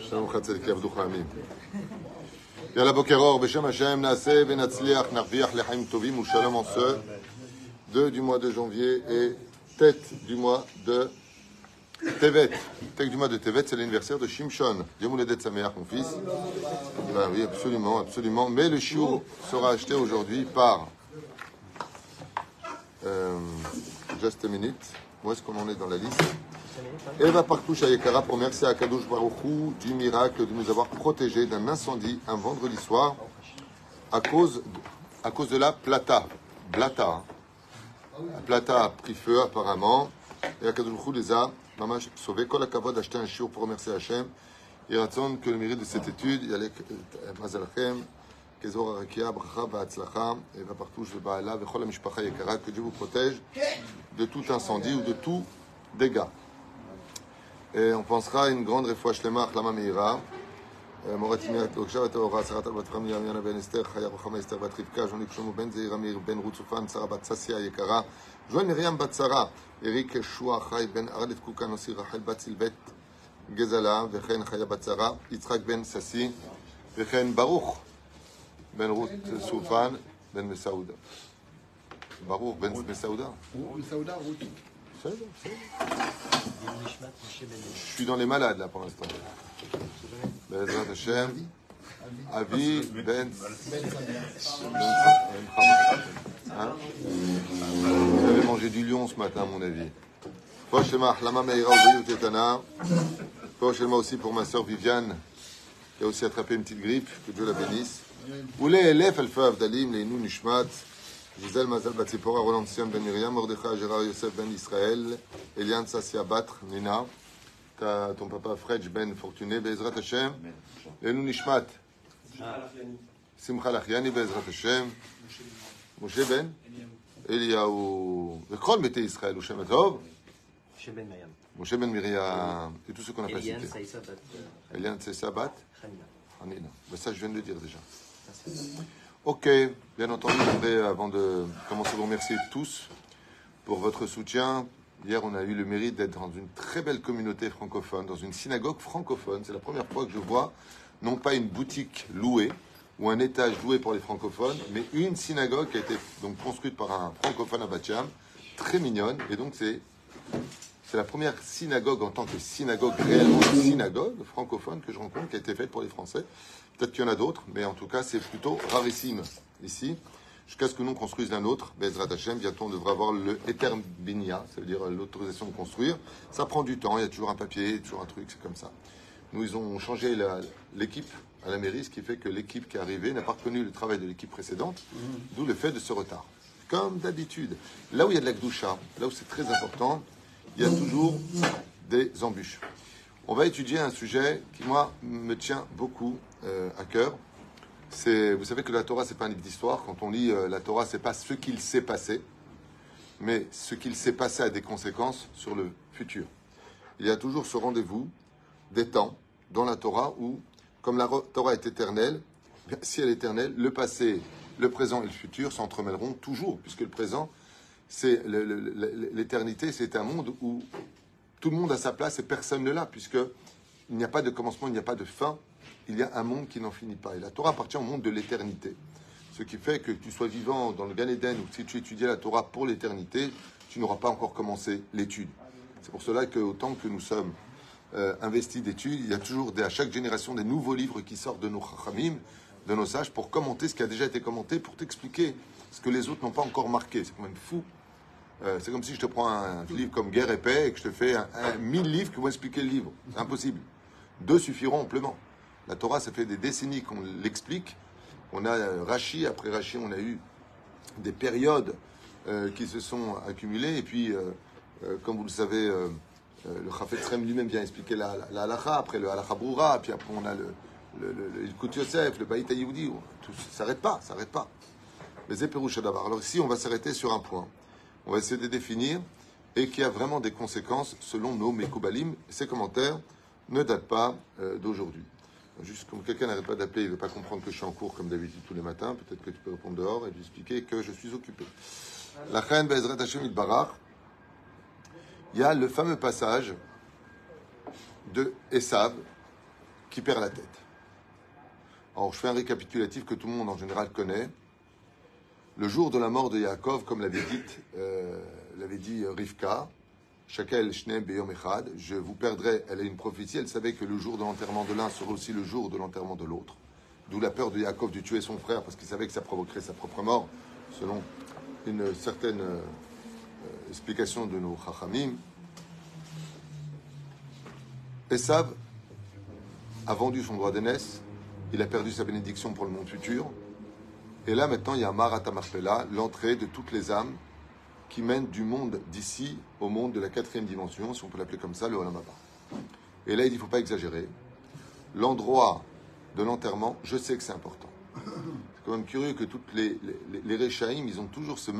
שלום לך צדיק יעבדוך עמים. יאללה בוקר אור, בשם השם נעשה ונצליח, נרוויח לחיים טובים ושלום en ce 2 du mois de janvier et tête du mois de Tevet. Tête du mois de Tevet, c'est l'anniversaire de Shimshon. Dieu vous l'aide sa mère, mon fils. Ben oui, absolument, absolument. Mais le chiot sera acheté aujourd'hui par... Euh, just a minute. Où est-ce qu'on en est dans la liste Eva Partouche Ayekara pour remercier à Kadosh Baruchou du miracle de nous avoir protégés d'un incendie un vendredi soir à cause, à cause de la plata. Blata. La plata a pris feu apparemment et Akadosh Baruchou les a mamash sauvés. Kol Akavod d'acheter un chiour pour remercier Hachem. Et raison que le mérite de cette étude, il y a les Mazalachem, Kezor Arakia, Bracha Eva Mishpacha que Dieu vous protège de tout incendie ou de tout dégât. Et on pensera à une grande réfoua shlema, Achlama Meira. מורתי מיד תוגשה וטהורה, שרת על בת חמיה, יונה בן אסתר, חיה רוחמה אסתר בת רבקה, ז'וני שלמה בן זעיר אמיר, בן רות צופן, שרה בת ססיה היקרה, ז'ואל מרים בת שרה, אריק ישוע חי בן ארלת קוקה נוסי רחל בת סילבט גזלה, וכן חיה בת שרה, יצחק בן ססי, וכן ברוך בן רות צופן, בן מסעודה. ברוך בן מסעודה. בסדר, בסדר. Je suis dans les malades là pour l'instant. Bezrat Hashem. Avi Ben. Hein? Vous avez mangé du lion ce matin, à mon avis. Prochainement, Lama Meira Tetana. Prochainement aussi pour ma soeur Viviane, qui a aussi attrapé une petite grippe. Que Dieu la bénisse. Oulé Elef Alfa Avdalim, Leinu Nishmat. Gisèle Mazal Batsipora, Roland Ben Miriam, Mordechai Gérard Yosef Ben Israël, Eliane Sassia Batre, Nina, ton papa Fredj Ben Fortuné, Bezrat Hashem, Elou Nishmat, Simcha Lachiani, Bezrat Hashem, Moshe Ben, ben. Eliaou, Vekol Mete Israël, ou Shem Tov, Moshe Ben Miriam, ben et tout ce qu'on a pas cité. Eliane Sassia Bat, Hanina. Ah, ben, ça, je viens de le dire déjà. Ok, bien entendu, je voudrais, avant de commencer, vous remercier tous pour votre soutien. Hier, on a eu le mérite d'être dans une très belle communauté francophone, dans une synagogue francophone. C'est la première fois que je vois, non pas une boutique louée ou un étage loué pour les francophones, mais une synagogue qui a été donc construite par un francophone à Batiam, très mignonne. Et donc, c'est c'est la première synagogue en tant que synagogue, réellement synagogue francophone que je rencontre, qui a été faite pour les Français. Peut-être qu'il y en a d'autres, mais en tout cas, c'est plutôt rarissime ici. Jusqu'à ce que nous construisons un autre, Bezrat Hashem, bientôt on devra avoir le Eter Binia, ça veut dire l'autorisation de construire. Ça prend du temps, il y a toujours un papier, toujours un truc, c'est comme ça. Nous, ils ont changé l'équipe à la mairie, ce qui fait que l'équipe qui est arrivée n'a pas reconnu le travail de l'équipe précédente, d'où le fait de ce retard. Comme d'habitude, là où il y a de la Gdoucha, là où c'est très important, il y a toujours des embûches. On va étudier un sujet qui, moi, me tient beaucoup euh, à cœur. Vous savez que la Torah, c'est pas un livre d'histoire. Quand on lit euh, la Torah, c'est pas ce qu'il s'est passé, mais ce qu'il s'est passé a des conséquences sur le futur. Il y a toujours ce rendez-vous des temps dans la Torah où, comme la Torah est éternelle, si elle est éternelle, le passé, le présent et le futur s'entremêleront toujours, puisque le présent, c'est l'éternité, c'est un monde où tout le monde a sa place et personne ne l'a, puisque il n'y a pas de commencement, il n'y a pas de fin. Il y a un monde qui n'en finit pas. Et la Torah appartient au monde de l'éternité. Ce qui fait que tu sois vivant dans le Gan ou si tu étudiais la Torah pour l'éternité, tu n'auras pas encore commencé l'étude. C'est pour cela que autant que nous sommes euh, investis d'études, il y a toujours à chaque génération des nouveaux livres qui sortent de nos chachamim, de nos sages, pour commenter ce qui a déjà été commenté, pour t'expliquer ce que les autres n'ont pas encore marqué. C'est quand même fou. Euh, c'est comme si je te prends un livre comme Guerre et Paix et que je te fais un, un- mille livres qui vont expliquer le livre. C'est impossible. Deux suffiront amplement. La Torah, ça fait des décennies qu'on l'explique. On a euh, Rachi, après Rachi, on a eu des périodes euh, qui se sont accumulées. Et puis, euh, comme vous le savez, le Chafetz lui-même vient expliquer la, la, après le halacha puis après on a le, le, le, le Yosef, le Baït Ayoudi. Tout s'arrête pas, ça s'arrête pas. Mais c'est Pérouche d'abord. Alors ici, on va s'arrêter sur un point. On va essayer de définir et qui a vraiment des conséquences selon nos Mekoubalim. Ces commentaires ne datent pas d'aujourd'hui. Juste comme quelqu'un n'arrête pas d'appeler, il ne veut pas comprendre que je suis en cours comme d'habitude tous les matins, peut-être que tu peux répondre dehors et lui expliquer que je suis occupé. La reine Bezrat Hashem Itbarach, il y a le fameux passage de Esav qui perd la tête. Alors, je fais un récapitulatif que tout le monde en général connaît. Le jour de la mort de Yaakov, comme l'avait euh, l'avait dit Rivka, Shakel Shneem Beyom Echad, je vous perdrai. Elle a une prophétie, elle savait que le jour de l'enterrement de l'un serait aussi le jour de l'enterrement de l'autre. D'où la peur de Yaakov de tuer son frère, parce qu'il savait que ça provoquerait sa propre mort, selon une certaine euh, explication de nos Chachamim. Esav a vendu son droit d'aînesse, il a perdu sa bénédiction pour le monde futur. Et là, maintenant, il y a Marat l'entrée de toutes les âmes qui mènent du monde d'ici au monde de la quatrième dimension, si on peut l'appeler comme ça, le Olam. Et là, il ne faut pas exagérer. L'endroit de l'enterrement, je sais que c'est important. C'est quand même curieux que toutes les, les, ils ont toujours cette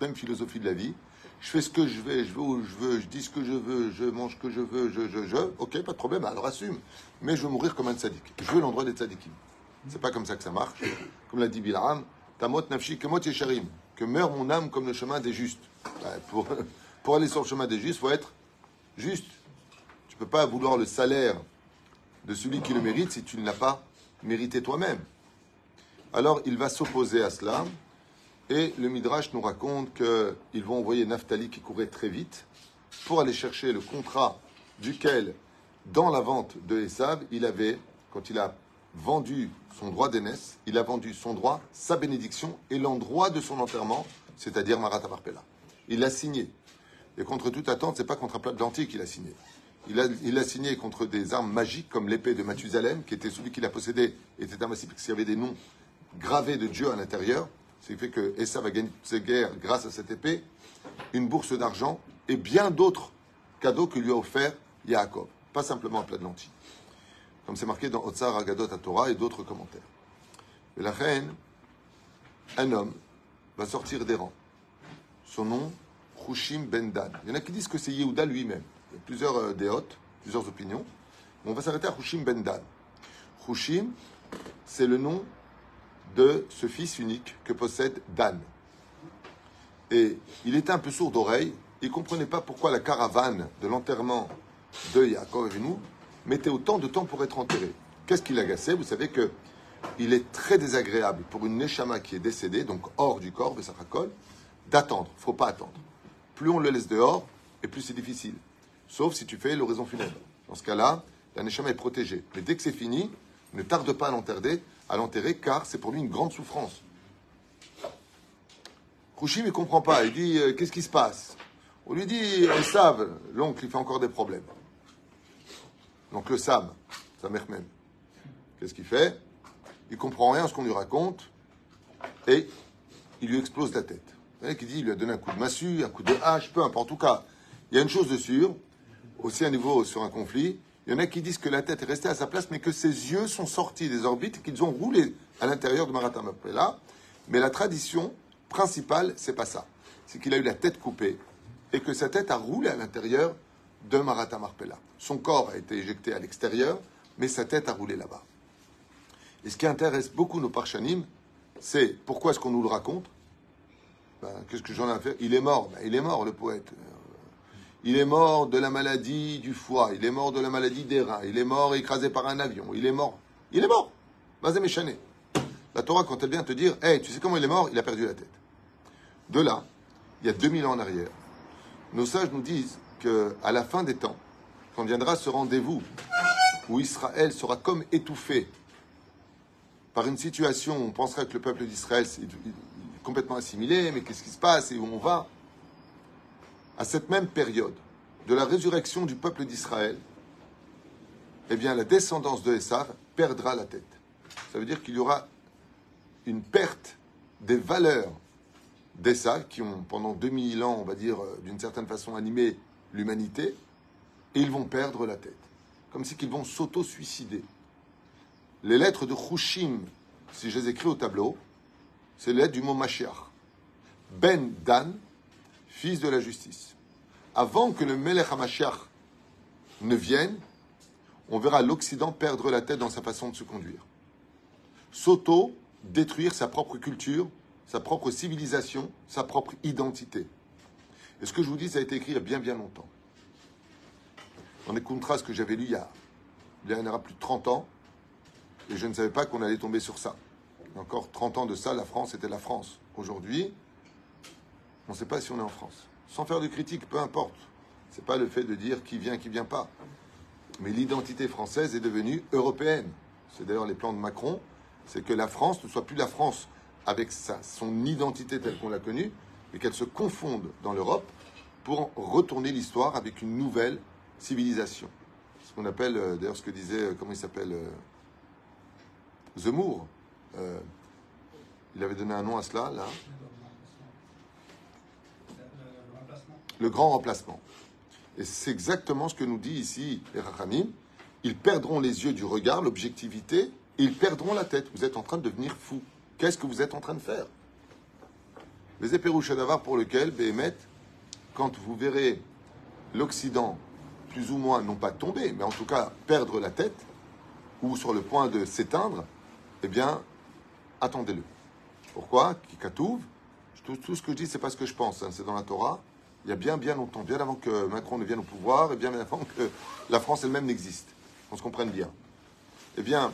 même philosophie de la vie. Je fais ce que je vais, je vais où je veux, je dis ce que je veux, je mange ce que je veux, je, je, je. Ok, pas de problème, alors assume. Mais je veux mourir comme un tzaddik. Je veux l'endroit des tzaddikim. C'est pas comme ça que ça marche. Comme l'a dit Bilram, Tamot nafshi kemot yesharim. Meurt mon âme comme le chemin des justes. Pour, aller sur le chemin des justes, il faut être juste. Tu peux pas vouloir le salaire de celui qui le mérite si tu ne l'as pas mérité toi-même. Alors il va s'opposer à cela. Et le Midrash nous raconte qu'ils vont envoyer Naphtali qui courait très vite pour aller chercher le contrat duquel, dans la vente de Esav, il avait, quand il a vendu son droit d'aînesse, il a vendu son droit, sa bénédiction et l'endroit de son enterrement, c'est-à-dire Marat Marpella. Il l'a signé. Et contre toute attente, c'est pas contre un plat de lentilles qu'il a signé. Il a, signé contre des armes magiques comme l'épée de Mathusalem, qui était celui qui l'a possédé, était invincible parce qu'il y avait des noms gravés de Dieu à l'intérieur. Ce qui fait que Essa va gagner toutes ses guerres grâce à cette épée, une bourse d'argent et bien d'autres cadeaux que lui a offert Yaakov. Pas simplement un plat de lentilles. Comme c'est marqué dans Otsar Agadot à Torah et d'autres commentaires. Mais la reine, un homme, va sortir des rangs. Son nom, Hushim Ben Dan. Il y en a qui disent que c'est Yehuda lui-même. Il y a plusieurs euh, plusieurs opinions. On va s'arrêter à Hushim Ben Dan. Hushim, c'est le nom de ce fils unique que possède Dan. Et il était un peu sourd d'oreille, il ne comprenait pas pourquoi la caravane de l'enterrement de Yaakov et nous mettait autant de temps pour être enterré. Qu'est-ce qui l'agaçait? Vous savez que il est très désagréable pour une Neshama qui est décédée, donc hors du corps, Bessachakol, d'attendre. Il ne faut pas attendre. Plus on le laisse dehors, et plus c'est difficile. Sauf si tu fais l'oraison funèbre. Dans ce cas-là, la Neshama est protégée. Mais dès que c'est fini, ne tarde pas à l'enterrer, car c'est pour lui une grande souffrance. Kouchim ne comprend pas, il dit euh, Qu'est-ce qui se passe? On lui dit Esav, l'oncle, il fait encore des problèmes. Donc le Sam, sa mère même, qu'est-ce qu'il fait? Il comprend rien à ce qu'on lui raconte et il lui explose la tête. Voyez qui dit il lui a donné un coup de massue, un coup de hache, peu importe. En tout cas, il y a une chose de sûre, aussi à niveau sur un conflit, il y en a qui disent que la tête est restée à sa place, mais que ses yeux sont sortis des orbites et qu'ils ont roulé à l'intérieur de Maratamapela. Mais la tradition principale, c'est pas ça. C'est qu'il a eu la tête coupée et que sa tête a roulé à l'intérieur de Maratamarpela. Son corps a été éjecté à l'extérieur, mais sa tête a roulé là-bas. Et ce qui intéresse beaucoup nos parchanim, c'est pourquoi est-ce qu'on nous le raconte? Ben, Qu'est-ce que j'en ai à faire? Il est mort. Ben, il est mort, le poète. Il est mort de la maladie du foie, il est mort de la maladie des reins, il est mort écrasé par un avion, il est mort. Il est mort. Vas-y, méchané. La Torah, quand elle vient te dire, hey, tu sais comment il est mort? Il a perdu la tête. De là, il y a 2000 ans en arrière, nos sages nous disent qu'à la fin des temps, quand viendra ce rendez-vous où Israël sera comme étouffé par une situation où on penserait que le peuple d'Israël est complètement assimilé, mais qu'est-ce qui se passe et où on va à cette même période de la résurrection du peuple d'Israël, eh bien, la descendance de Esav perdra la tête. Ça veut dire qu'il y aura une perte des valeurs d'Esav qui ont, pendant 2000 ans, on va dire, d'une certaine façon, animé l'humanité, et ils vont perdre la tête. Comme si qu'ils vont s'auto-suicider. Les lettres de Hushim, si je les écris au tableau, c'est les du mot Mashiach. Ben Dan, fils de la justice. Avant que le Melech HaMashiach ne vienne, on verra l'Occident perdre la tête dans sa façon de se conduire. S'auto-détruire sa propre culture, sa propre civilisation, sa propre identité. Et ce que je vous dis, ça a été écrit il y a bien bien longtemps. dans les contrats que j'avais lu il y a, il y plus de 30 ans, et je ne savais pas qu'on allait tomber sur ça. Encore 30 ans de ça, la France était la France. Aujourd'hui, on ne sait pas si on est en France. Sans faire de critique, peu importe. C'est pas le fait de dire qui vient, qui vient pas. Mais l'identité française est devenue européenne. C'est d'ailleurs les plans de Macron, c'est que la France ne soit plus la France avec son identité telle qu'on l'a connue, mais qu'elle se confonde dans l'Europe pour retourner l'histoire avec une nouvelle civilisation. Ce qu'on appelle, euh, d'ailleurs, ce que disait, euh, comment il s'appelle euh, Zemmour. Euh, il avait donné un nom à cela, là. Le grand remplacement. Et c'est exactement ce que nous dit ici les. Ils perdront les yeux du regard, l'objectivité, et ils perdront la tête. Vous êtes en train de devenir fou. Qu'est-ce que vous êtes en train de faire? Les d'avar pour lequel, Béhémet, quand vous verrez l'Occident plus ou moins, non pas tomber, mais en tout cas perdre la tête, ou sur le point de s'éteindre, eh bien, attendez-le. Pourquoi? Kikatouv, tout, tout ce que je dis, c'est pas ce que je pense, hein, c'est dans la Torah. Il y a bien, bien longtemps, bien avant que Macron ne vienne au pouvoir, et bien avant que la France elle-même n'existe. On se comprenne bien. Eh bien,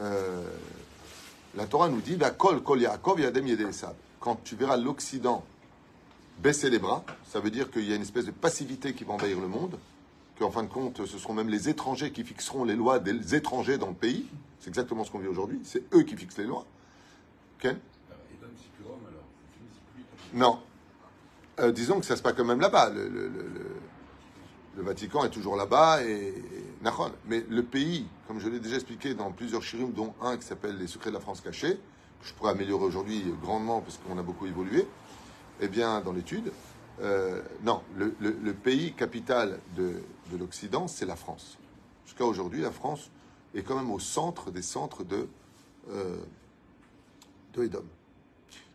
euh, la Torah nous dit, bah, kol kol Yaakov yadem yedei Esav. Quand tu verras l'Occident baisser les bras, ça veut dire qu'il y a une espèce de passivité qui va envahir le monde, qu'en fin de compte, ce seront même les étrangers qui fixeront les lois des étrangers dans le pays. C'est exactement ce qu'on vit aujourd'hui. C'est eux qui fixent les lois. Ken? Non. Euh, disons que ça se passe quand même là-bas. Le, le- le- le- le Vatican est toujours là-bas et, et- Nahon. Mais le pays, comme je l'ai déjà expliqué dans plusieurs shirim, dont un qui s'appelle Les secrets de la France cachée, je pourrais améliorer aujourd'hui grandement parce qu'on a beaucoup évolué, eh bien, dans l'étude, euh, non, le pays capital de, de l'Occident, c'est la France. Jusqu'à aujourd'hui, la France est quand même au centre des centres de, euh, de Edom.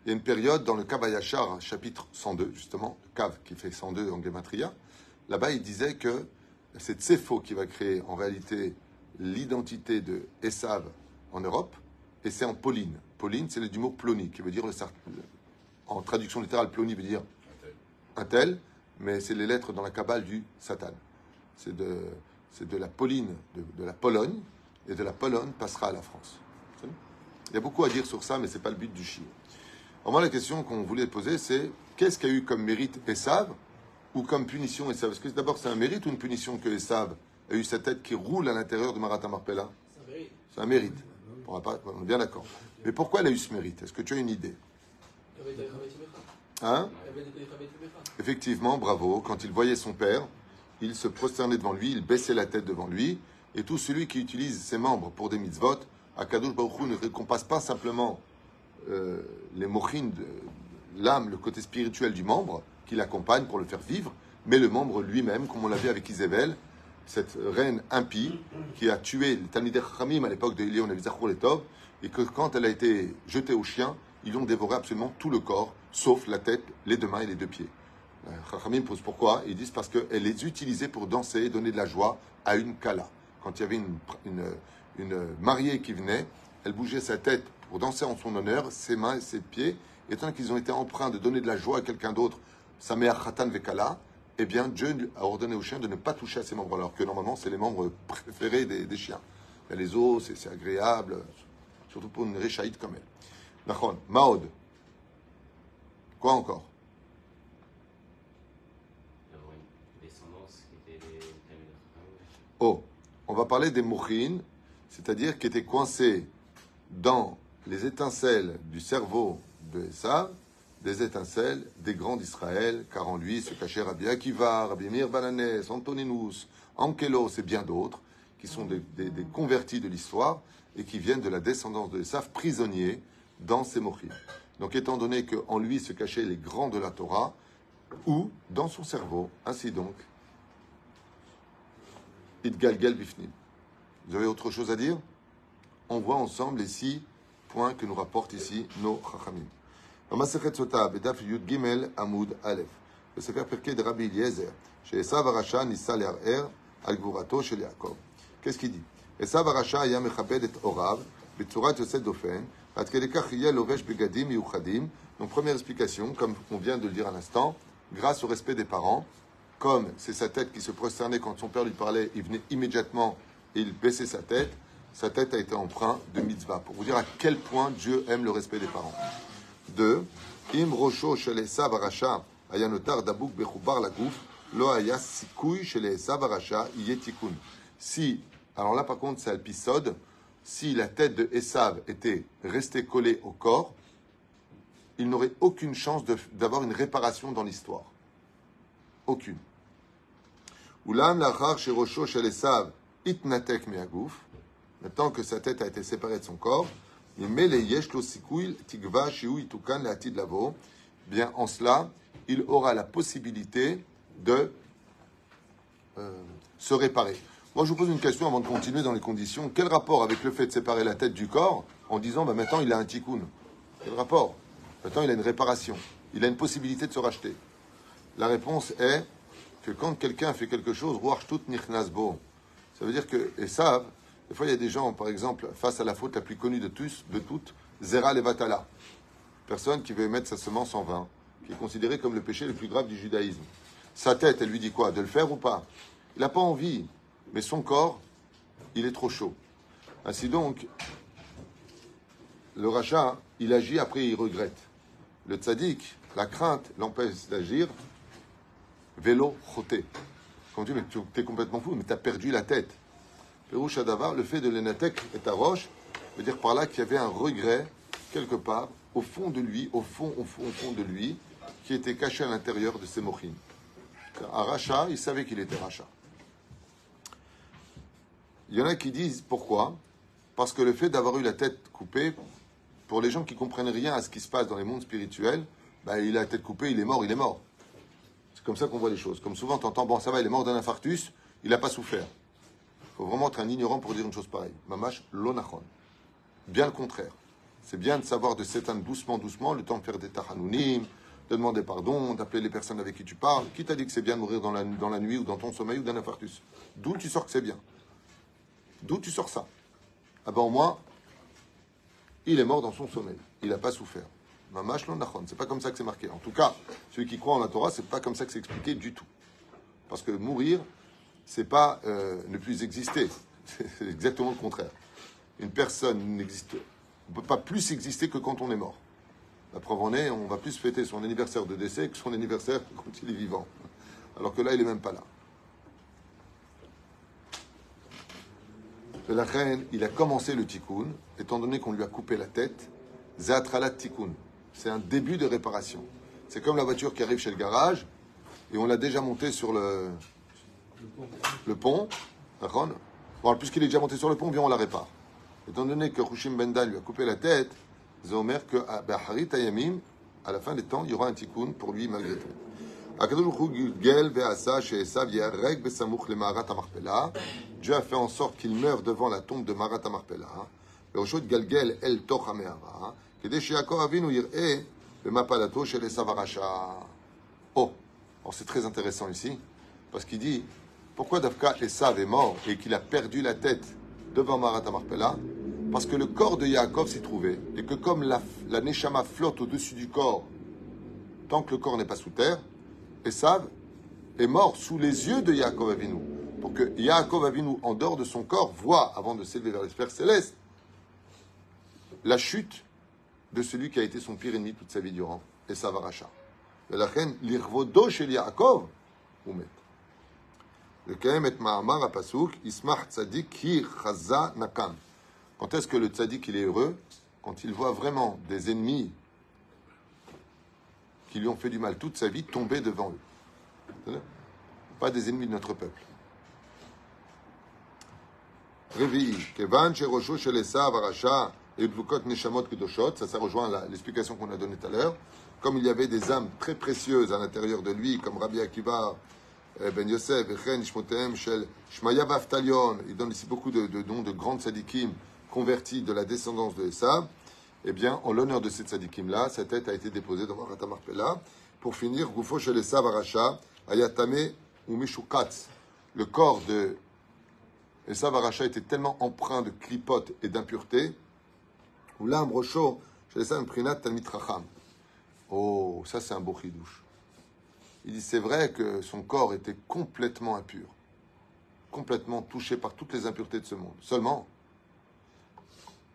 Il y a une période dans le Kabayachar, chapitre 102, justement, le Kav qui fait 102 en Gematria, là-bas il disait que c'est Tsefo qui va créer en réalité l'identité de Esav en Europe, et c'est en Pauline. Pauline, c'est le du mot ploni, qui veut dire le en traduction littérale, ploni veut dire un tel, mais c'est les lettres dans la Kabbale du Satan. C'est de, la Pauline, de, de la Pologne, et de la Pologne passera à la France. Il y a beaucoup à dire sur ça, mais c'est pas le but du chien. Moi, la question qu'on voulait poser, c'est qu'est-ce qu'a eu comme mérite Esav ou comme punition Esav? Est-ce que d'abord c'est un mérite ou une punition que Esav a eu sa tête qui roule à l'intérieur de Marata Marpella? C'est un mérite. On, va pas, on est bien d'accord. Mais pourquoi elle a eu ce mérite? Est-ce que tu as une idée? Hein? Effectivement, bravo. Quand il voyait son père, il se prosternait devant lui, il baissait la tête devant lui. Et tout celui qui utilise ses membres pour des mitzvot, Akadosh Baruch ne récompense pas simplement euh, les mochines de l'âme, le côté spirituel du membre, qui l'accompagne pour le faire vivre, mais le membre lui-même, comme on l'a vu avec Isabelle, cette reine impie qui a tué les Talmidei Chachamim à l'époque de Elion et et que quand elle a été jetée aux chiens, ils ont dévoré absolument tout le corps, sauf la tête, les deux mains et les deux pieds. Euh, Chachamim pose pourquoi Ils disent parce qu'elle les utilisait pour danser et donner de la joie à une kala. Quand il y avait une, une, mariée qui venait, elle bougeait sa tête pour danser en son honneur, ses mains et ses pieds. Et tant qu'ils ont été empreints de donner de la joie à quelqu'un d'autre, sa mère Khatan Vekala, eh bien Dieu a ordonné aux chiens de ne pas toucher à ces membres, alors que normalement c'est les membres préférés des, des chiens. Les os, c'est agréable, surtout pour une réchaïde comme elle. Nachon, Maod. Quoi encore? Oh, on va parler des mouchines, c'est-à-dire qui étaient coincés dans les étincelles du cerveau de Esav, des étincelles des grands d'Israël, car en lui se cachait Rabbi Akiva, Rabbi Mir Bananès, Antoninus, Ankelos et bien d'autres, qui sont des, convertis de l'histoire et qui viennent de la descendance de Esav, prisonniers dans ces mouchines. Donc étant donné qu'en lui se cachaient les grands de la Torah, ou dans son cerveau, ainsi donc, Idgalgal Bifnim. Vous avez autre chose à dire? On voit ensemble les six points que nous rapportent ici nos Chachamim. Er, Qu'est-ce qu'il dit? Esav Donc première explication, comme on vient de le dire à l'instant, grâce au respect des parents, comme c'est sa tête qui se prosternait quand son père lui parlait, il venait immédiatement et il baissait sa tête, sa tête a été empreinte de mitzvah, pour vous dire à quel point Dieu aime le respect des parents. 2. Im rosho shel Esav arasha ayanotar dabouk bechubar lagouf lo aya sikouy shel Esav arasha yetikun. Si, alors là par contre c'est alpisode, si la tête de Esav était restée collée au corps, il n'aurait aucune chance d'avoir une réparation dans l'histoire. Aucune. Oulam lachar shirosho shel Esav itnatek meagouf. Maintenant que sa tête a été séparée de son corps, Bien, en cela, il aura la possibilité de euh, se réparer. Moi, je vous pose une question avant de continuer dans les conditions. Quel rapport avec le fait de séparer la tête du corps en disant bah, maintenant il a un tikkun? Quel rapport? Maintenant il a une réparation. Il a une possibilité de se racheter. La réponse est que quand quelqu'un fait quelque chose. Ça veut dire que, et des fois il y a des gens, par exemple, face à la faute la plus connue de tous, de toutes, Zera Levatala. Personne qui veut mettre sa semence en vin, qui est considéré comme le péché le plus grave du judaïsme. Sa tête, elle lui dit quoi? De le faire ou pas? Il n'a pas envie, mais son corps, il est trop chaud. Ainsi donc, le rachat, il agit, après il regrette. Le tzaddik, la crainte l'empêche d'agir. Vélo choté. Quand tu dis, mais tu es complètement fou, mais tu as perdu la tête. Le fait de l'énatek et ta roche, veut dire par là qu'il y avait un regret, quelque part, au fond de lui, au fond, au fond, au fond de lui, qui était caché à l'intérieur de ses mochines. À Racha, il savait qu'il était Racha. Il y en a qui disent pourquoi? Parce que le fait d'avoir eu la tête coupée, pour les gens qui comprennent rien à ce qui se passe dans les mondes spirituels, bah, il a la tête coupée, il est mort, il est mort. C'est comme ça qu'on voit les choses. Comme souvent, tu entends, bon, ça va, il est mort d'un infarctus, il n'a pas souffert. Faut vraiment être un ignorant pour dire une chose pareille. Mamash lonachon. Bien le contraire. C'est bien de savoir de s'éteindre doucement, doucement, le temps de faire des tahanounim, de demander pardon, d'appeler les personnes avec qui tu parles. Qui t'a dit que c'est bien de mourir dans la, dans la nuit ou dans ton sommeil ou d'un infarctus D'où tu sors que c'est bien? D'où tu sors ça? Ah ben au moins, il est mort dans son sommeil. Il n'a pas souffert. Mamash lo nachon. C'est pas comme ça que c'est marqué. En tout cas, ceux qui croient en la Torah, c'est pas comme ça que c'est expliqué du tout. Parce que mourir, c'est pas euh, ne plus exister. C'est exactement le contraire. Une personne n'existe, on peut pas plus exister que quand on est mort. La preuve en est, on va plus fêter son anniversaire de décès que son anniversaire quand il est vivant. Alors que là, il est même pas là. la reine, il a commencé le tikkun, étant donné qu'on lui a coupé la tête. Zatralat tikkun. C'est un début de réparation. C'est comme la voiture qui arrive chez le garage et on l'a déjà montée sur le, le pont, d'accord bon, Puisqu'il est déjà monté sur le pont, viens, on la répare. Étant donné que Hushim Benda lui a coupé la tête, Zomer que Bahari Tayamim, à la fin des temps, il y aura un tikkun pour lui malgré tout. Dieu a fait en sorte qu'il meure devant la tombe de Marat Amarpela. El Oh, c'est très intéressant ici, parce qu'il dit pourquoi Dafka Esav est mort et qu'il a perdu la tête devant Marat Amarpella? Parce que le corps de Yaakov s'y trouvait et que comme la, Neshama flotte au-dessus du corps tant que le corps n'est pas sous terre, Esav est mort sous les yeux de Yaakov Avinu. Pour que Yaakov Avinu, en dehors de son corps, voit, avant de s'élever vers les sphères la chute de celui qui a été son pire ennemi toute sa vie durant, Esav Aracha. La reine, l'irvodo chez Yaakov, ou quand est-ce que le tzaddik il est heureux? Quand il voit vraiment des ennemis qui lui ont fait du mal toute sa vie tomber devant eux. Pas des ennemis de notre peuple. Ça, ça rejoint l'explication qu'on a donnée tout à l'heure. Comme il y avait des âmes très précieuses à l'intérieur de lui, comme Rabbi Akiva, ben Yosef, Shel, Shmaya il donne ici beaucoup de, noms de grandes sadikim convertis de la descendance de Esav. Eh bien, en l'honneur de ces sadikim-là, sa tête a été déposée dans Marata Marpella. Pour finir, Goufo Shel Esav Aracha, Ayatame ou Mishukatz. Le corps de Esav Aracha était tellement empreint de clipotes et d'impuretés Oulam Rocho, je laisse un prinat Talmit. Oh, ça c'est un beau chidouche. Il dit c'est vrai que son corps était complètement impur, complètement touché par toutes les impuretés de ce monde. Seulement,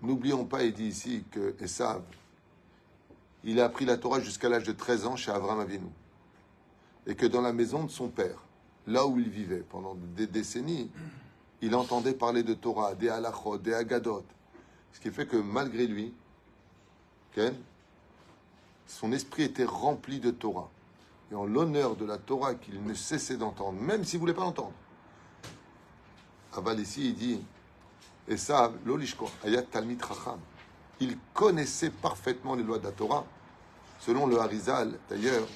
n'oublions pas, il dit ici que Esav, il a appris la Torah jusqu'à l'âge de 13 ans chez Avram Avinu. Et que dans la maison de son père, là où il vivait pendant des décennies, il entendait parler de Torah, des halachot, des agadot. Ce qui fait que malgré lui, son esprit était rempli de Torah. Et en l'honneur de la Torah qu'il ne cessait d'entendre, même s'il ne voulait pas l'entendre. Aval ici, il dit, et ça, l'olishko, ayat talmid chacham. Il connaissait parfaitement les lois de la Torah. Selon le Harizal, d'ailleurs,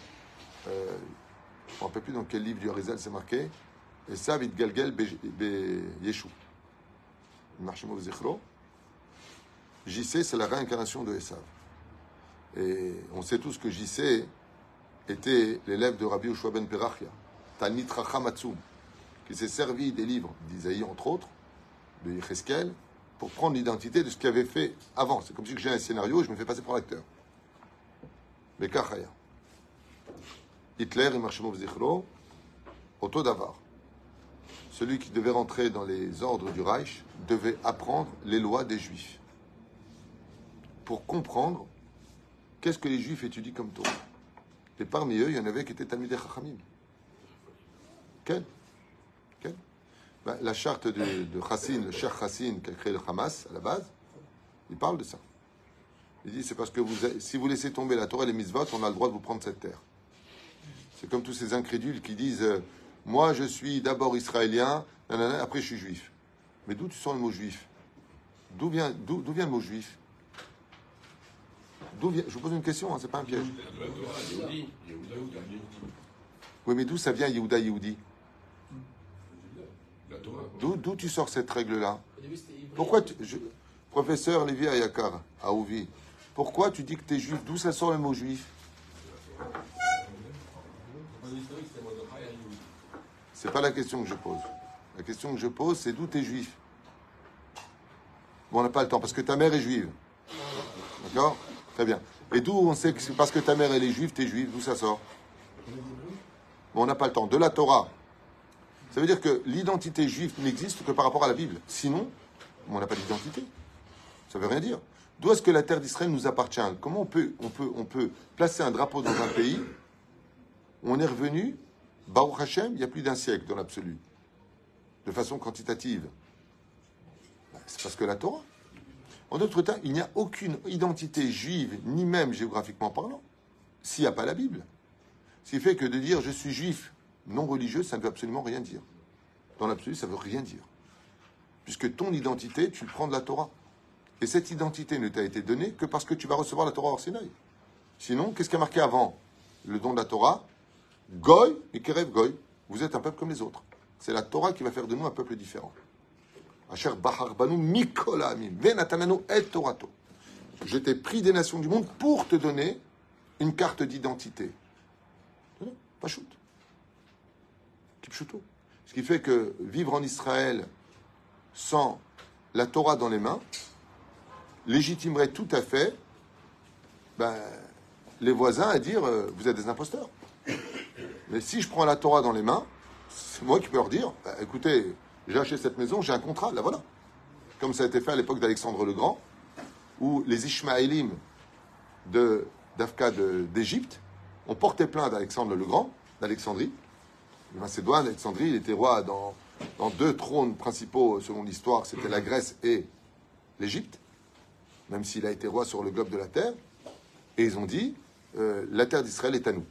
euh, je ne me rappelle plus dans quel livre du Harizal c'est marqué, et ça, vit galgel be Yeshu. JC, c'est la réincarnation de Esav. Et on sait tous que JC était l'élève de Rabbi Yoshua ben Perachia, Tanit Rachamatsum, qui s'est servi des livres d'Isaïe, entre autres, de Yecheskel, pour prendre l'identité de ce qu'il avait fait avant. C'est comme si j'ai un scénario et je me fais passer pour l'acteur. Mais Kachaya. Hitler et Marshemov Zichro, Otto Davar. Celui qui devait rentrer dans les ordres du Reich devait apprendre les lois des Juifs pour comprendre qu'est-ce que les Juifs étudient comme Torah. Et parmi eux, il y en avait qui étaient Talmidei Chachamim. Quel Quel ben, La charte de, de le cher Chassin qui a créé le Hamas à la base, il parle de ça. Il dit c'est parce que si vous laissez tomber la Torah et les mitzvot, on a le droit de vous prendre cette terre. C'est comme tous ces incrédules qui disent euh, Moi, je suis d'abord israélien, nanana, après je suis juif. Mais d'où tu sens le mot juif? D'où vient, d'où, vient le mot juif? Je vous pose une question, hein, c'est pas un piège. Oui, mais d'où ça vient Yehuda Yehudi D'où, tu sors cette règle-là Pourquoi tu, Professeur Lévi Ayakar, à pourquoi tu dis que tu es juif D'où ça sort le mot juif C'est pas la question que je pose. La question que je pose, c'est d'où tu es juif Bon, on n'a pas le temps, parce que ta mère est juive. D'accord Très bien. Et d'où on sait que c'est parce que ta mère elle est juive, tu es juif D'où ça sort Bon, on n'a pas le temps. De la Torah. Ça veut dire que l'identité juive n'existe que par rapport à la Bible. Sinon, on n'a pas d'identité. Ça veut rien dire. D'où est-ce que la terre d'Israël nous appartient Comment on peut, on, peut, placer un drapeau dans un pays où on est revenu, Baruch Hashem, il y a plus d'un siècle dans l'absolu, de façon quantitative? C'est parce que la Torah. En d'autres termes, il n'y a aucune identité juive, ni même géographiquement parlant, s'il n'y a pas la Bible. Ce qui fait que de dire je suis juif non religieux, ça ne veut absolument rien dire. Dans l'absolu, ça ne veut rien dire. Puisque ton identité, tu le prends de la Torah. Et cette identité ne t'a été donnée que parce que tu vas recevoir la Torah hors Sinaï. Sinon, qu'est-ce qui a marqué avant le don de la Torah? Goy et Kerev Goy. Vous êtes un peuple comme les autres. C'est la Torah qui va faire de nous un peuple différent. Asher Bahar Banu Mikola Amim. Et Torato. Je t'ai pris des nations du monde pour te donner une carte d'identité. Pas shoot. Kipchuto. Ce qui fait que vivre en Israël sans la Torah dans les mains légitimerait tout à fait ben, les voisins à dire euh, vous êtes des imposteurs. Mais si je prends la Torah dans les mains, c'est moi qui peux leur dire ben, écoutez, j'ai acheté cette maison, j'ai un contrat, là voilà. Comme ça a été fait à l'époque d'Alexandre le Grand, où les Ishmaélim d'Afka d'Égypte ont porté plainte d'Alexandre le Grand, d'Alexandrie. Le Macédoine, Alexandrie, il était roi dans, dans deux trônes principaux selon l'histoire, c'était la Grèce et l'Égypte, même s'il a été roi sur le globe de la terre. Et ils ont dit, euh, la terre d'Israël est à nous.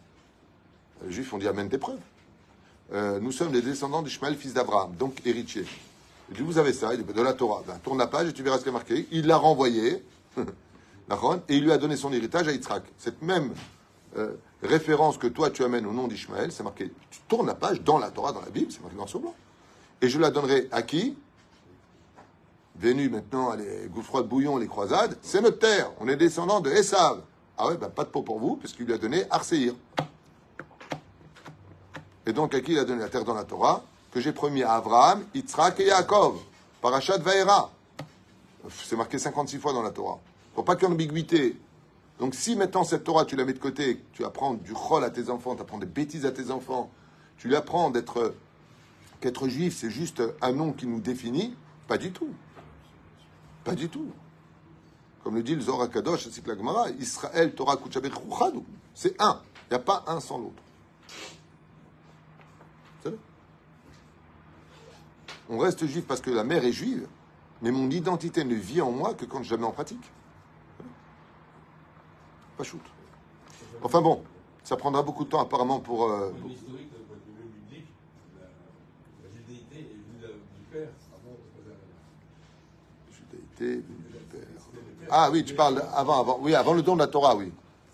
Les Juifs ont dit, amène tes preuves. Euh, nous sommes les descendants d'Ishmaël, fils d'Abraham, donc héritier. Il dit, vous avez ça, il dit, de la Torah. Ben, tourne la page et tu verras ce qui est marqué. Il l'a renvoyé, et il lui a donné son héritage à Yitzhak. Cette même euh, référence que toi tu amènes au nom d'Ishmaël, c'est marqué. Tu tournes la page dans la Torah, dans la Bible, c'est marqué dans ce blanc. Et je la donnerai à qui? Venu maintenant à les gouffres de bouillon, les croisades, c'est notre terre. On est descendants de Esav. Ah ouais, ben pas de peau pour vous, puisqu'il lui a donné Arséir. Et donc, à qui il a donné la terre dans la Torah Que j'ai promis à Abraham, Yitzhak et Yaakov. Parachat Vaera. C'est marqué 56 fois dans la Torah. Faut pas qu'il y ait ambiguïté. Donc si maintenant cette Torah, tu la mets de côté, tu apprends du rôle à tes enfants, tu apprends des bêtises à tes enfants, tu lui apprends d'être qu'être juif, c'est juste un nom qui nous définit, pas du tout. Pas du tout. Comme le dit le Zohar Kadosh, c'est que la Gemara, Israël, Torah, Chouchadou. C'est un. Il n'y a pas un sans l'autre. C'est vrai. On reste juif parce que la mère est juive, mais mon identité ne vit en moi que quand je la mets en pratique. Pas shoot. Enfin bon, ça prendra beaucoup de temps apparemment pour. euh, Point de vue historique, d'un point de vue biblique, la, est venue du Père. Avant, Judaïté, du Père. Ah oui, tu parles avant, avant, oui, avant le don de la Torah, oui.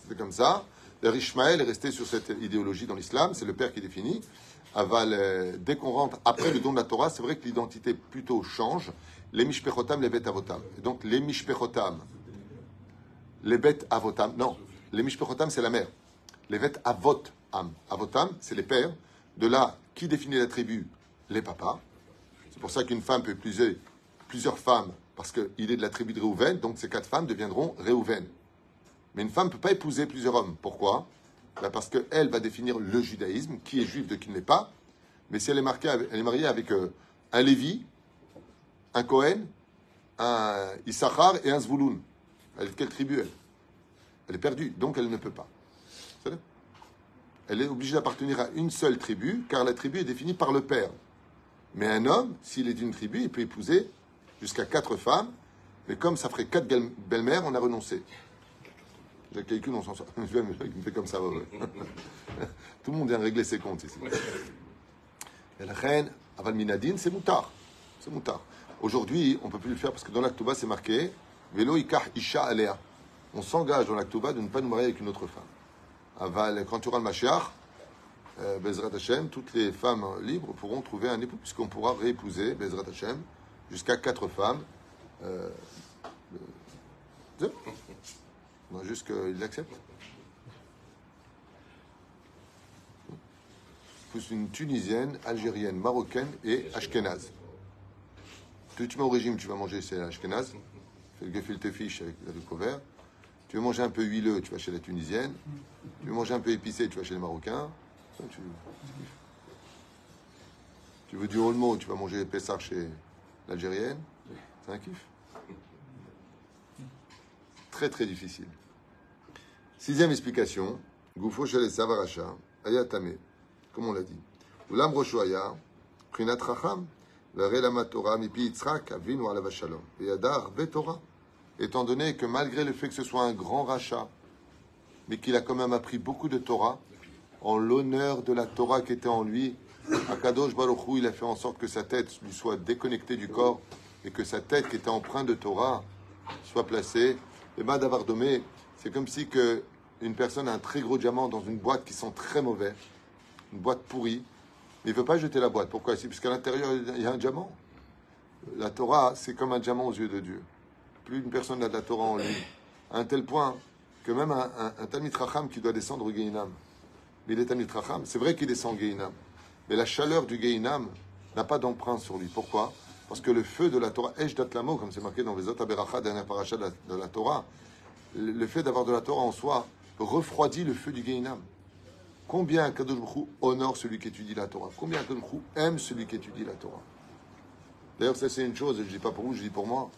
C'est comme ça. Le Ishmaël est resté sur cette idéologie dans l'islam, c'est le père qui définit. Euh, dès qu'on rentre après le don de la Torah, c'est vrai que l'identité plutôt change. Les mishpechotam, les bet avotam. Donc les mishpechotam, les bet avotam, non, les mishpechotam c'est la mère. Les bet avotam, avotam c'est les pères. De là, qui définit la tribu? Les papas. C'est pour ça qu'une femme peut épouser plusieurs femmes, parce qu'il est de la tribu de Réhouven, donc ces quatre femmes deviendront Réhouven. Mais une femme ne peut pas épouser plusieurs hommes. Pourquoi? Ben Parce qu'elle va définir le judaïsme, qui est juif de qui ne l'est pas. Mais si elle est, mariée avec euh, un Lévi, un Cohen, un Issachar et un Zvouloun, elle quelle tribu elle? Elle est perdue, donc elle ne peut pas. Elle est obligée d'appartenir à une seule tribu, car la tribu est définie par le père. Mais un homme, s'il est d'une tribu, il peut épouser jusqu'à quatre femmes. Mais comme ça ferait quatre belle- belles-mères, on a renoncé. Le calcul, on s'en sort. Je il me fait comme ça. Tout le monde vient régler ses comptes ici. Et la reine, Aval Minadine, c'est moutard. C'est moutard. Aujourd'hui, on ne peut plus le faire parce que dans l'Aktuba, c'est marqué Velo ikah isha alea. On s'engage dans l'Aktuba de ne pas nous marier avec une autre femme. Aval, quand tu auras le euh, Bezrat Hashem, toutes les femmes libres pourront trouver un époux, puisqu'on pourra réépouser, Bezrat Hashem, jusqu'à quatre femmes. Euh, non, juste qu'il l'accepte. Plus une Tunisienne, Algérienne, Marocaine et Ashkenaz. Tu, tu mets au régime, tu vas manger chez Ashkenaz. Fais le gefilte fiche avec le couvert. Tu veux manger un peu huileux, tu vas chez la Tunisienne. Tu veux manger un peu épicé, tu vas chez les Marocains. Tu veux du holmo, tu vas manger Pessar chez l'Algérienne. C'est un kiff. Très très difficile. Sixième explication. Goufo chez les Savaracha, Ayatame, comme on l'a dit? Ulam Roshoaya, Prinat Racham, Lama Torah, Mipi Yitzhak, Avinu Alav Shalom, Yadar Betorah. Étant donné que malgré le fait que ce soit un grand rachat, mais qu'il a quand même appris beaucoup de Torah, en l'honneur de la Torah qui était en lui, Akadosh Baruch Hu, il a fait en sorte que sa tête lui soit déconnectée du corps et que sa tête qui était empreinte de Torah soit placée. Et ben d'avoir domé, c'est comme si que une personne a un très gros diamant dans une boîte qui sent très mauvais, une boîte pourrie, mais il ne veut pas jeter la boîte. Pourquoi? C'est parce qu'à l'intérieur, il y a un diamant. La Torah, c'est comme un diamant aux yeux de Dieu. Plus une personne a de la Torah en lui, à un tel point que même un, un, un Racham qui doit descendre au Geinam, mais il est Talmid Racham, c'est vrai qu'il descend au Geinam, mais la chaleur du Geinam n'a pas d'empreinte sur lui. Pourquoi? Parce que le feu de la Torah, Esh Datlamo, comme c'est marqué dans les Aberacha, dernière de la, Torah, le fait d'avoir de la Torah en soi refroidit le feu du Geinam. Combien Kadosh Baruch honore celui qui étudie la Torah? Combien Kadosh aime celui qui étudie la Torah? D'ailleurs, ça c'est une chose, je ne dis pas pour vous, je dis pour moi,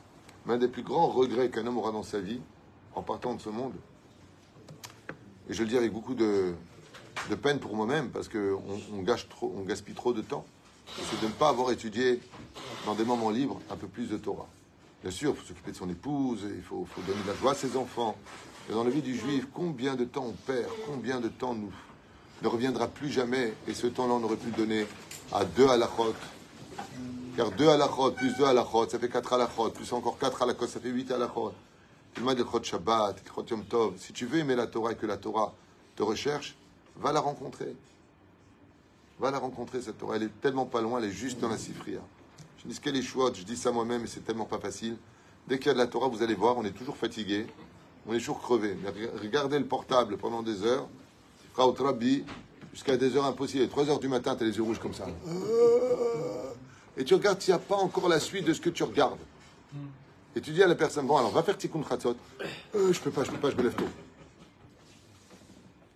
l'un des plus grands regrets qu'un homme aura dans sa vie, en partant de ce monde, et je le dis avec beaucoup de, de peine pour moi-même, parce qu'on on gâche trop, on gaspille trop de temps, c'est de ne pas avoir étudié dans des moments libres un peu plus de Torah. Bien sûr, il faut s'occuper de son épouse, il faut, faut donner de la joie à ses enfants. Dans la vie du juif, combien de temps on perd, combien de temps nous ne reviendra plus jamais, et ce temps-là, on aurait pu le donner à deux halachot. Car deux halachot, plus deux halachot, ça fait quatre halachot, plus encore quatre halachot, ça fait huit halachot. Tu le Chot Shabbat, Chot Yom Tov. Si tu veux aimer la Torah et que la Torah te recherche, va la rencontrer. Va la rencontrer, cette Torah. Elle est tellement pas loin, elle est juste dans la Sifria. Je dis ce qu'elle est chouette, je dis ça moi-même, et c'est tellement pas facile. Dès qu'il y a de la Torah, vous allez voir, on est toujours fatigué, on est toujours crevé. Mais regardez le portable pendant des heures, Rabbi, jusqu'à des heures impossibles. 3 heures du matin, tu as les yeux rouges comme ça. Et tu regardes s'il n'y a pas encore la suite de ce que tu regardes. Et tu dis à la personne, bon, alors va faire Tikkun Chatzot. Euh, je peux pas, je peux pas, je me lève tôt.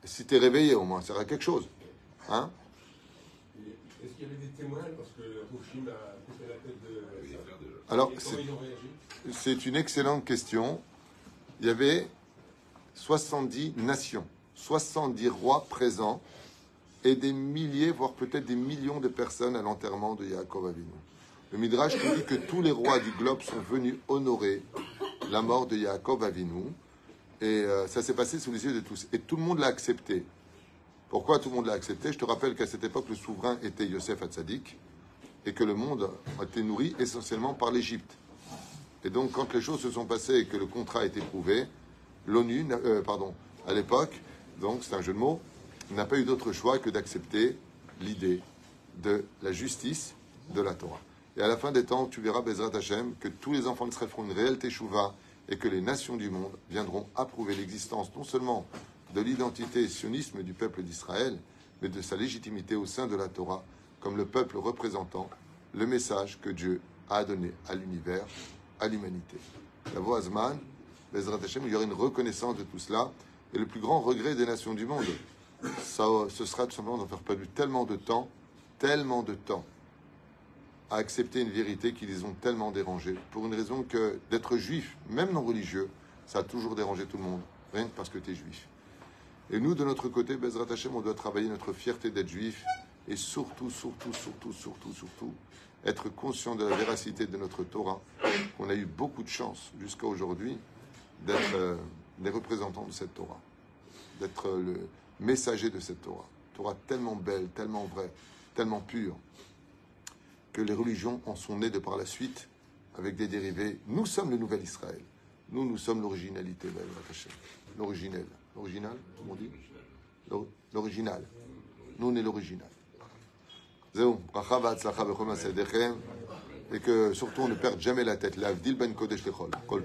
Si tu es réveillé, au moins, ça sert à quelque chose. Hein? Est-ce qu'il y avait des témoins parce que Rouchim a coupé la tête de. Alors, C'est une excellente question. Il y avait 70 nations, 70 rois présents et des milliers, voire peut-être des millions de personnes à l'enterrement de Yaakov Avinu. Le Midrash nous dit que tous les rois du globe sont venus honorer la mort de Yaakov Avinu. Et euh, ça s'est passé sous les yeux de tous. Et tout le monde l'a accepté. Pourquoi tout le monde l'a accepté? Je te rappelle qu'à cette époque, le souverain était Yosef Hatzadik et que le monde a été nourri essentiellement par l'Égypte. Et donc, quand les choses se sont passées et que le contrat a été prouvé, l'ONU, euh, pardon, à l'époque, donc c'est un jeu de mots, n'a pas eu d'autre choix que d'accepter l'idée de la justice de la Torah. Et à la fin des temps, tu verras, Bezrat Hashem, que tous les enfants d'Israël feront une réelle teshuva et que les nations du monde viendront approuver l'existence non seulement de l'identité sionisme du peuple d'Israël, mais de sa légitimité au sein de la Torah, comme le peuple représentant le message que Dieu a donné à l'univers, à l'humanité. La voix Azman, il y aura une reconnaissance de tout cela. Et le plus grand regret des nations du monde, ça, ce sera tout simplement d'en faire perdu tellement de temps, tellement de temps, à accepter une vérité qui les ont tellement dérangés, pour une raison que d'être juif, même non religieux, ça a toujours dérangé tout le monde, rien que parce que tu es juif. Et nous, de notre côté, Bezrat Hashem, on doit travailler notre fierté d'être juif, et surtout, surtout, surtout, surtout, surtout, être conscient de la véracité de notre Torah, qu'on a eu beaucoup de chance jusqu'à aujourd'hui d'être euh, les représentants de cette Torah, d'être euh, le messager de cette Torah. Torah tellement belle, tellement vraie, tellement pure, que les religions en sont nées de par la suite avec des dérivés. Nous sommes le nouvel Israël. Nous, nous sommes l'originalité, l'originel. L'original, comment on dit? L'or- L'original. Nous, on est l'original. Et que surtout on ne perde jamais la tête. L'Avdil Ben Kodesh Lechol. Kol